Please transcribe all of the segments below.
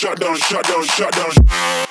shut down.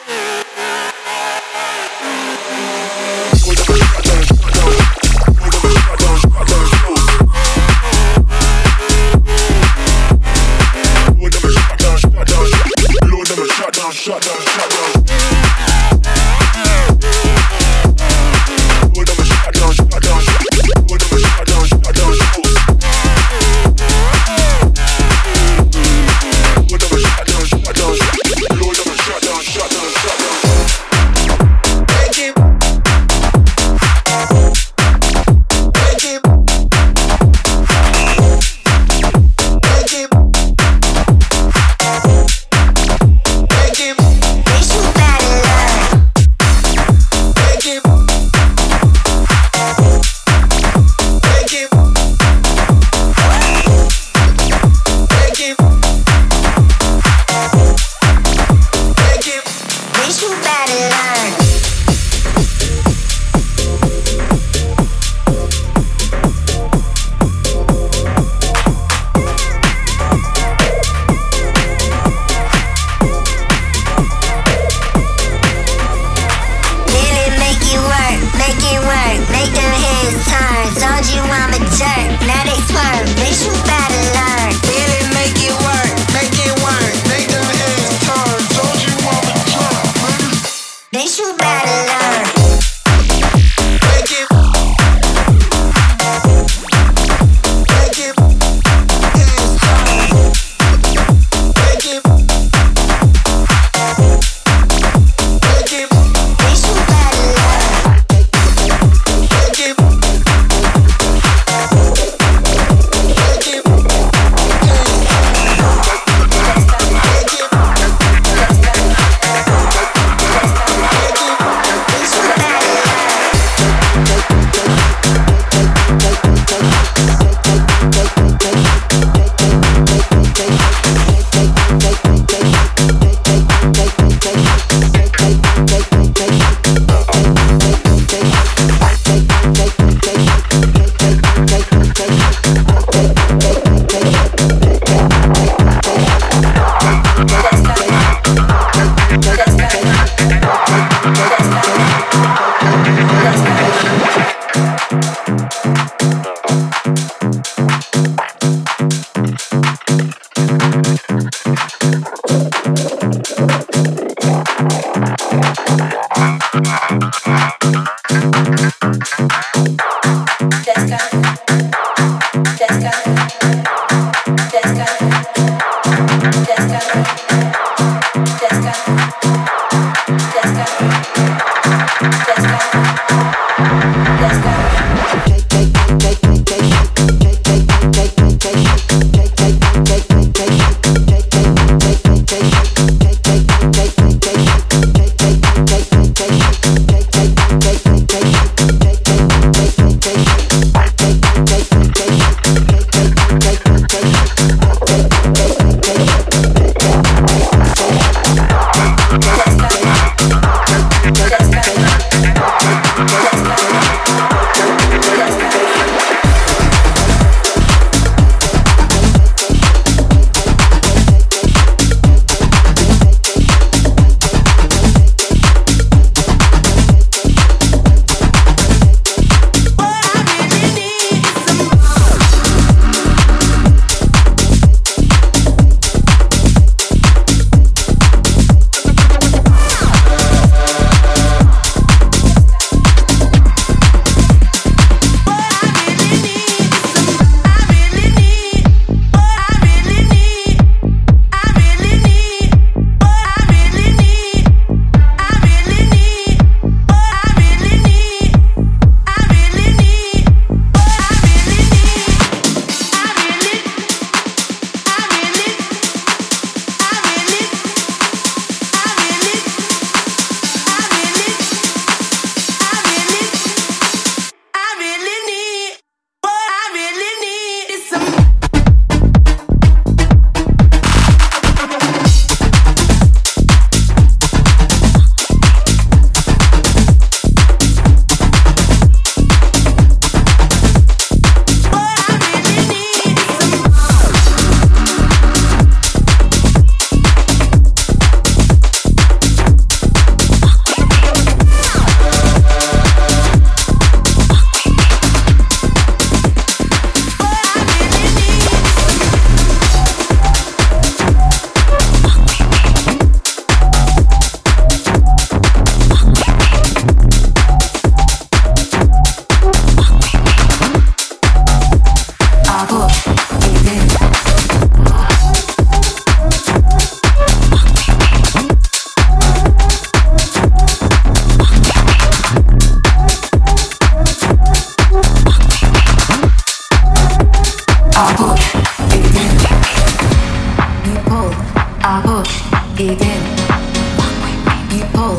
You pull,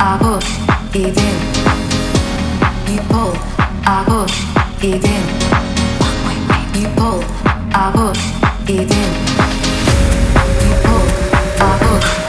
I push, it in. You pull, I push, it in. You pull, I push, it in. You pull, I push.